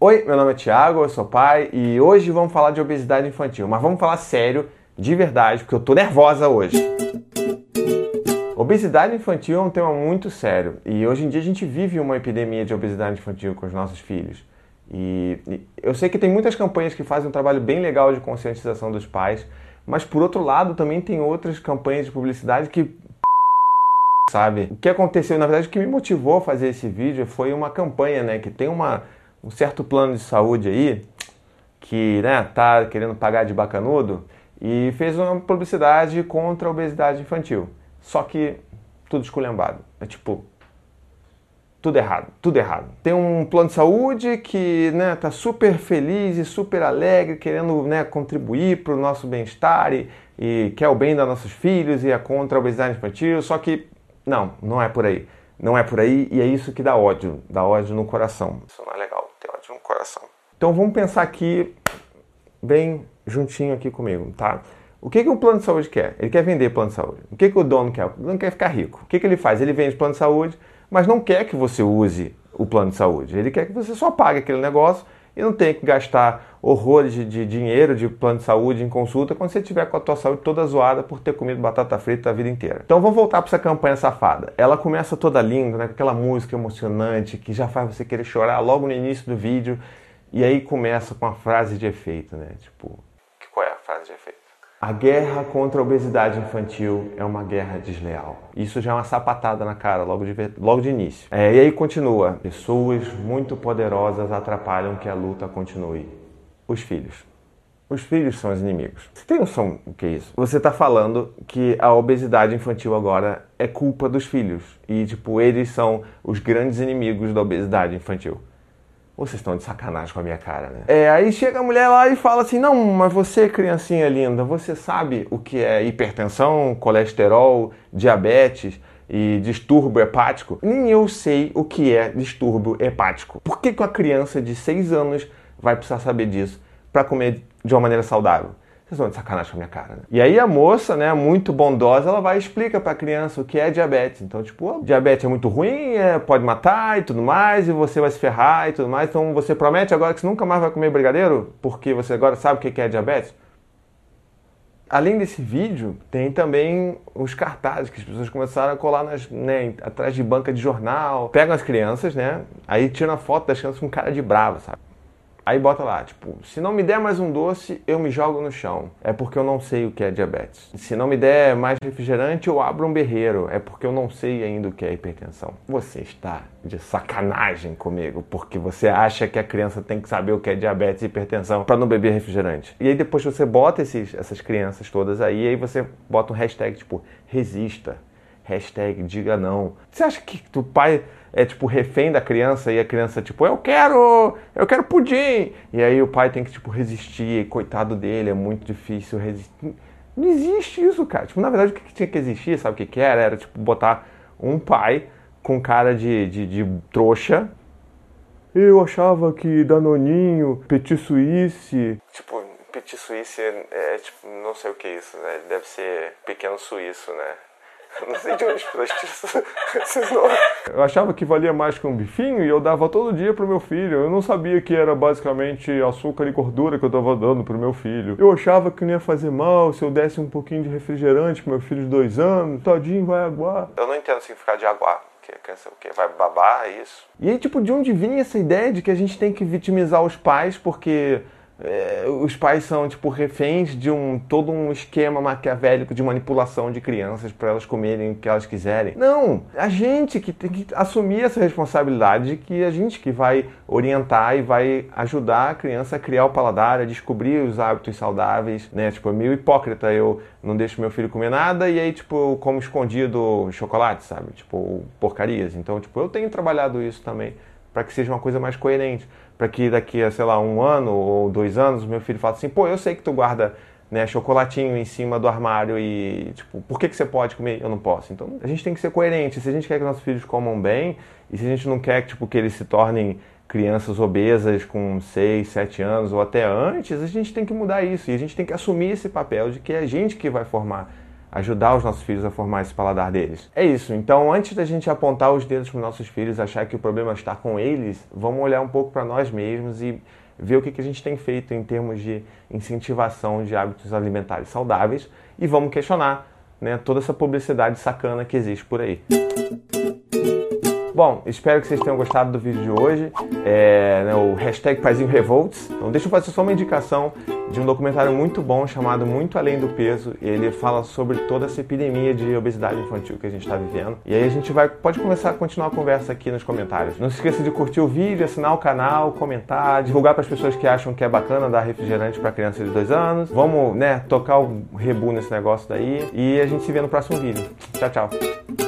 Oi, meu nome é Thiago, eu sou pai e hoje vamos falar de obesidade infantil, mas vamos falar sério, de verdade, porque eu tô nervosa hoje. Obesidade infantil é um tema muito sério e hoje em dia a gente vive uma epidemia de obesidade infantil com os nossos filhos. E, eu sei que tem muitas campanhas que fazem um trabalho bem legal de conscientização dos pais, mas por outro lado também tem outras campanhas de publicidade que sabe? O que aconteceu, na verdade, o que me motivou a fazer esse vídeo foi uma campanha, né, que tem uma um certo plano de saúde aí que né, tá querendo pagar de bacanudo e fez uma publicidade contra a obesidade infantil. Só que tudo esculhambado. É tipo, tudo errado, tudo errado. Tem um plano de saúde que né, tá super feliz e super alegre, querendo né, contribuir para o nosso bem-estar e, e quer o bem dos nossos filhos e é contra a obesidade infantil, só que não, não é por aí. Não é por aí e é isso que dá ódio, dá ódio no coração. Isso não é legal de um coração. Então vamos pensar aqui bem juntinho aqui comigo, tá? O que, que o plano de saúde quer? Ele quer vender plano de saúde. O que, que o dono quer? O dono quer ficar rico. O que, que ele faz? Ele vende plano de saúde, mas não quer que você use o plano de saúde. Ele quer que você só pague aquele negócio e não tenha que gastar horrores de, de, dinheiro de plano de saúde em consulta quando você tiver com a tua saúde toda zoada por ter comido batata frita a vida inteira. Então vamos voltar para essa campanha safada. Ela começa toda linda, né, com aquela música emocionante que já faz você querer chorar logo no início do vídeo e aí começa com a frase de efeito, né? Tipo, qual é a frase de efeito? A guerra contra a obesidade infantil é uma guerra desleal. Isso já é uma sapatada na cara logo de, logo de início. É, e aí continua: pessoas muito poderosas atrapalham que a luta continue. Os filhos. Os filhos são os inimigos. Você tem noção do que é isso? Você está falando que a obesidade infantil agora é culpa dos filhos. E, tipo, eles são os grandes inimigos da obesidade infantil. Vocês estão de sacanagem com a minha cara, né? É, aí chega a mulher lá e fala assim: Não, mas você, criancinha linda, você sabe o que é hipertensão, colesterol, diabetes e distúrbio hepático? Nem eu sei o que é distúrbio hepático. Por que, que uma criança de 6 anos vai precisar saber disso para comer de uma maneira saudável? Vocês vão de sacanagem com a minha cara, né? E aí a moça, né, muito bondosa, ela vai e explica pra criança o que é diabetes. Então, tipo, diabetes é muito ruim, é, pode matar e tudo mais, e você vai se ferrar e tudo mais. Então você promete agora que você nunca mais vai comer brigadeiro? Porque você agora sabe o que é diabetes? Além desse vídeo, tem também os cartazes que as pessoas começaram a colar nas, né, atrás de banca de jornal. Pegam as crianças, né? Aí tiram a foto das crianças com cara de brava, sabe? Aí bota lá, tipo, se não me der mais um doce, eu me jogo no chão. É porque eu não sei o que é diabetes. Se não me der mais refrigerante, eu abro um berreiro. É porque eu não sei ainda o que é hipertensão. Você está de sacanagem comigo, porque você acha que a criança tem que saber o que é diabetes e hipertensão para não beber refrigerante. E aí depois você bota esses, essas crianças todas aí, aí você bota um hashtag tipo, resista. Hashtag diga não. Você acha que o pai é tipo refém da criança e a criança tipo eu quero eu quero pudim? E aí o pai tem que tipo resistir e coitado dele é muito difícil resistir. Não existe isso cara. Tipo na verdade o que tinha que existir sabe o que era? Era tipo botar um pai com cara de, de, de trouxa. Eu achava que danoninho petit suíce tipo petit suíce é, é tipo não sei o que é isso né? Deve ser pequeno suíço né não sei de onde as pessoas tiram Eu achava que valia mais que um bifinho e eu dava todo dia pro meu filho. Eu não sabia que era basicamente açúcar e gordura que eu tava dando pro meu filho. Eu achava que não ia fazer mal se eu desse um pouquinho de refrigerante pro meu filho de dois anos. Tadinho, vai aguar. Eu não entendo o significado de aguar. O que? Vai babar, é isso? E aí, tipo, de onde vinha essa ideia de que a gente tem que vitimizar os pais porque é, os pais são tipo reféns de um todo um esquema maquiavélico de manipulação de crianças para elas comerem o que elas quiserem. Não, a gente que tem que assumir essa responsabilidade de que a gente que vai orientar e vai ajudar a criança a criar o paladar, a descobrir os hábitos saudáveis, né? Tipo, é meio hipócrita eu não deixo meu filho comer nada e aí tipo eu como escondido chocolate, sabe? Tipo, porcarias. Então, tipo, eu tenho trabalhado isso também para que seja uma coisa mais coerente para que daqui a, sei lá, um ano ou dois anos, meu filho fale assim, pô, eu sei que tu guarda né, chocolatinho em cima do armário e, tipo, por que, que você pode comer eu não posso? Então, a gente tem que ser coerente. Se a gente quer que nossos filhos comam bem e se a gente não quer tipo, que eles se tornem crianças obesas com 6, 7 anos ou até antes, a gente tem que mudar isso. E a gente tem que assumir esse papel de que é a gente que vai formar ajudar os nossos filhos a formar esse paladar deles. É isso. Então, antes da gente apontar os dedos para os nossos filhos, achar que o problema está com eles, vamos olhar um pouco para nós mesmos e ver o que, que a gente tem feito em termos de incentivação de hábitos alimentares saudáveis e vamos questionar né, toda essa publicidade sacana que existe por aí. Bom, espero que vocês tenham gostado do vídeo de hoje, é, né, o hashtag Paizinho Revolts. Então deixa eu fazer só uma indicação de um documentário muito bom chamado Muito Além do Peso. E ele fala sobre toda essa epidemia de obesidade infantil que a gente está vivendo. E aí a gente vai, pode começar a continuar a conversa aqui nos comentários. Não se esqueça de curtir o vídeo, assinar o canal, comentar, divulgar para as pessoas que acham que é bacana dar refrigerante para crianças de dois anos. Vamos, né, tocar o rebu nesse negócio daí. E a gente se vê no próximo vídeo. Tchau, tchau.